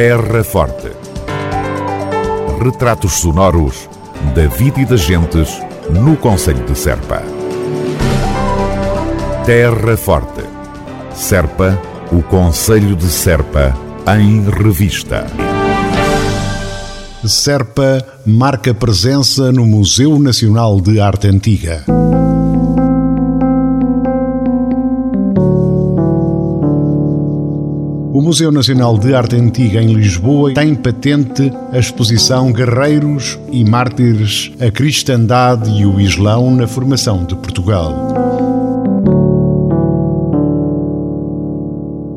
Terra Forte. Retratos sonoros da vida e das gentes no Conselho de Serpa. Terra Forte. Serpa, o Conselho de Serpa, em revista. Serpa marca presença no Museu Nacional de Arte Antiga. O Museu Nacional de Arte Antiga em Lisboa tem patente a exposição Guerreiros e Mártires, a Cristandade e o Islão na Formação de Portugal.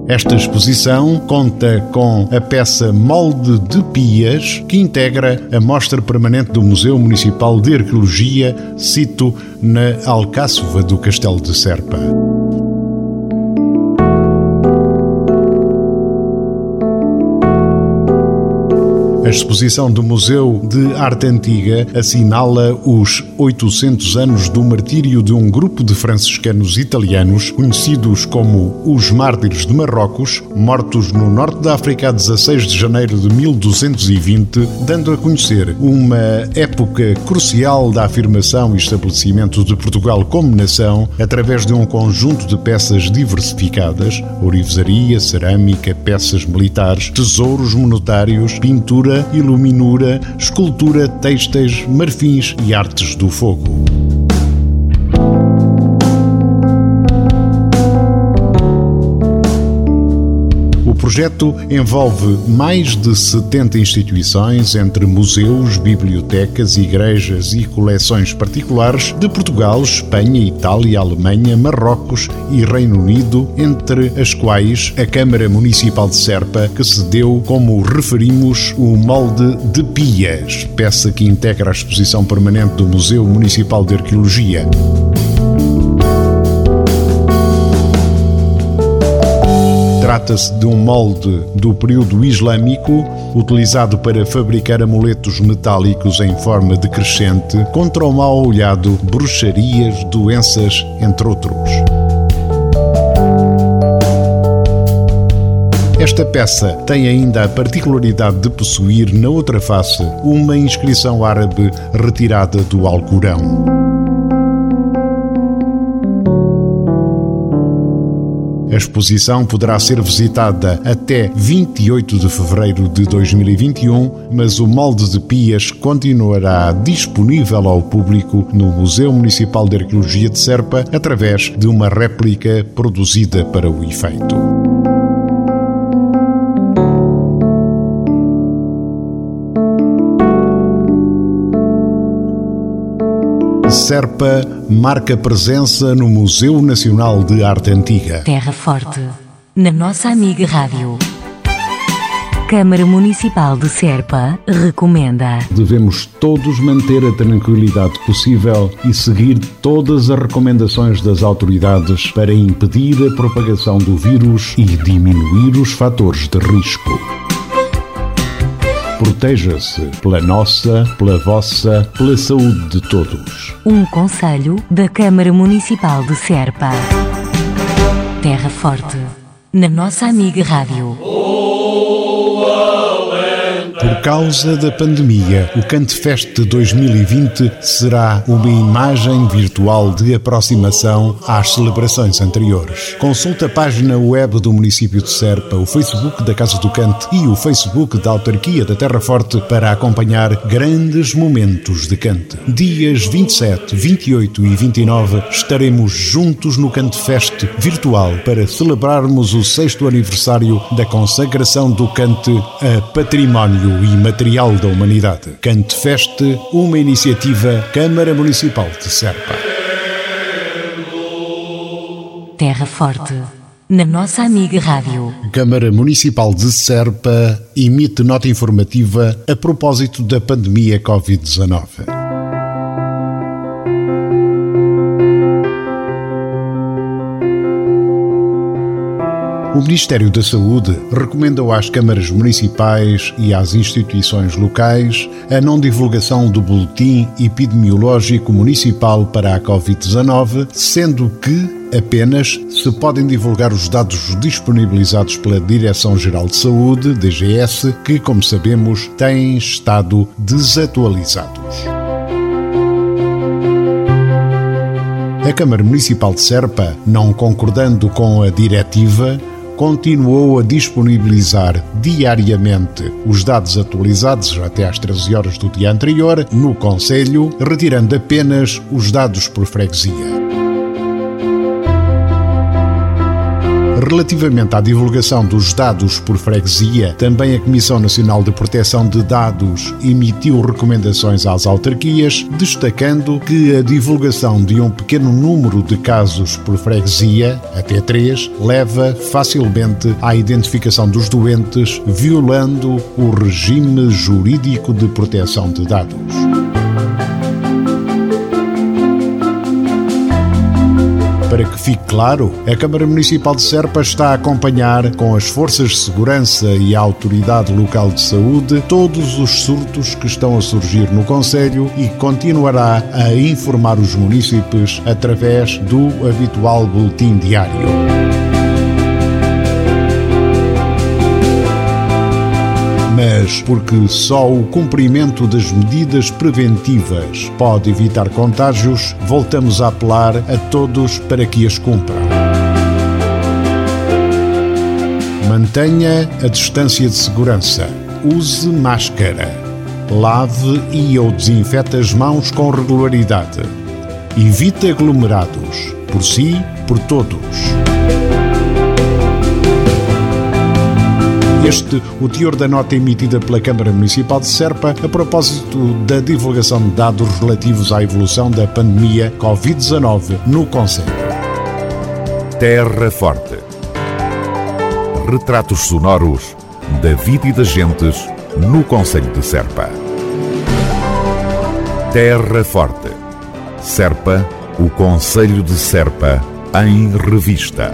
Esta exposição conta com a peça Molde de Pias, que integra a mostra permanente do Museu Municipal de Arqueologia, cito na Alcáçova do Castelo de Serpa. A exposição do Museu de Arte Antiga assinala os 800 anos do martírio de um grupo de franciscanos italianos, conhecidos como os Mártires de Marrocos, mortos no norte da África a 16 de janeiro de 1220, dando a conhecer uma época crucial da afirmação e estabelecimento de Portugal como nação através de um conjunto de peças diversificadas, ourivesaria, cerâmica, peças militares, tesouros monetários, pintura iluminura, escultura, têxteis, marfins e artes do fogo. Projeto envolve mais de 70 instituições, entre museus, bibliotecas, igrejas e coleções particulares de Portugal, Espanha, Itália, Alemanha, Marrocos e Reino Unido, entre as quais a Câmara Municipal de Serpa, que cedeu, como referimos, o molde de Pias, peça que integra a exposição permanente do Museu Municipal de Arqueologia. Trata-se de um molde do período islâmico utilizado para fabricar amuletos metálicos em forma decrescente contra o mal olhado, bruxarias, doenças, entre outros. Esta peça tem ainda a particularidade de possuir na outra face uma inscrição árabe retirada do Alcorão. A exposição poderá ser visitada até 28 de fevereiro de 2021, mas o molde de Pias continuará disponível ao público no Museu Municipal de Arqueologia de Serpa através de uma réplica produzida para o efeito. Serpa marca presença no Museu Nacional de Arte Antiga. Terra Forte, na nossa amiga Rádio. Câmara Municipal de Serpa recomenda. Devemos todos manter a tranquilidade possível e seguir todas as recomendações das autoridades para impedir a propagação do vírus e diminuir os fatores de risco. Proteja-se pela nossa, pela vossa, pela saúde de todos. Um conselho da Câmara Municipal de Serpa. Terra Forte, na nossa amiga Rádio. Por causa da pandemia, o Cantefest 2020 será uma imagem virtual de aproximação às celebrações anteriores. Consulte a página web do município de Serpa, o Facebook da Casa do Cante e o Facebook da Autarquia da Terra Forte para acompanhar grandes momentos de cante. Dias 27, 28 e 29 estaremos juntos no Cantefest virtual para celebrarmos o sexto aniversário da consagração do cante a património e material da humanidade. Cante Feste, uma iniciativa Câmara Municipal de Serpa. Terra Forte, na nossa amiga Rádio. Câmara Municipal de Serpa emite nota informativa a propósito da pandemia Covid-19. O Ministério da Saúde recomendou às câmaras municipais e às instituições locais a não divulgação do Boletim Epidemiológico Municipal para a Covid-19, sendo que apenas se podem divulgar os dados disponibilizados pela Direção-Geral de Saúde, DGS, que, como sabemos, têm estado desatualizados. A Câmara Municipal de Serpa, não concordando com a diretiva, continuou a disponibilizar diariamente os dados atualizados até às 13 horas do dia anterior no Conselho, retirando apenas os dados por freguesia. Relativamente à divulgação dos dados por freguesia, também a Comissão Nacional de Proteção de Dados emitiu recomendações às autarquias, destacando que a divulgação de um pequeno número de casos por freguesia, até três, leva facilmente à identificação dos doentes, violando o regime jurídico de proteção de dados. Para que fique claro, a Câmara Municipal de Serpa está a acompanhar com as forças de segurança e a autoridade local de saúde todos os surtos que estão a surgir no Conselho e continuará a informar os municípios através do habitual boletim diário. Porque só o cumprimento das medidas preventivas pode evitar contágios, voltamos a apelar a todos para que as cumpram. Mantenha a distância de segurança. Use máscara. Lave e ou desinfete as mãos com regularidade. Evite aglomerados. Por si, por todos. Este, o teor da nota emitida pela Câmara Municipal de Serpa a propósito da divulgação de dados relativos à evolução da pandemia Covid-19 no Conselho. Terra Forte. Retratos sonoros da vida e das gentes no Conselho de Serpa. Terra Forte. Serpa, o Conselho de Serpa, em revista.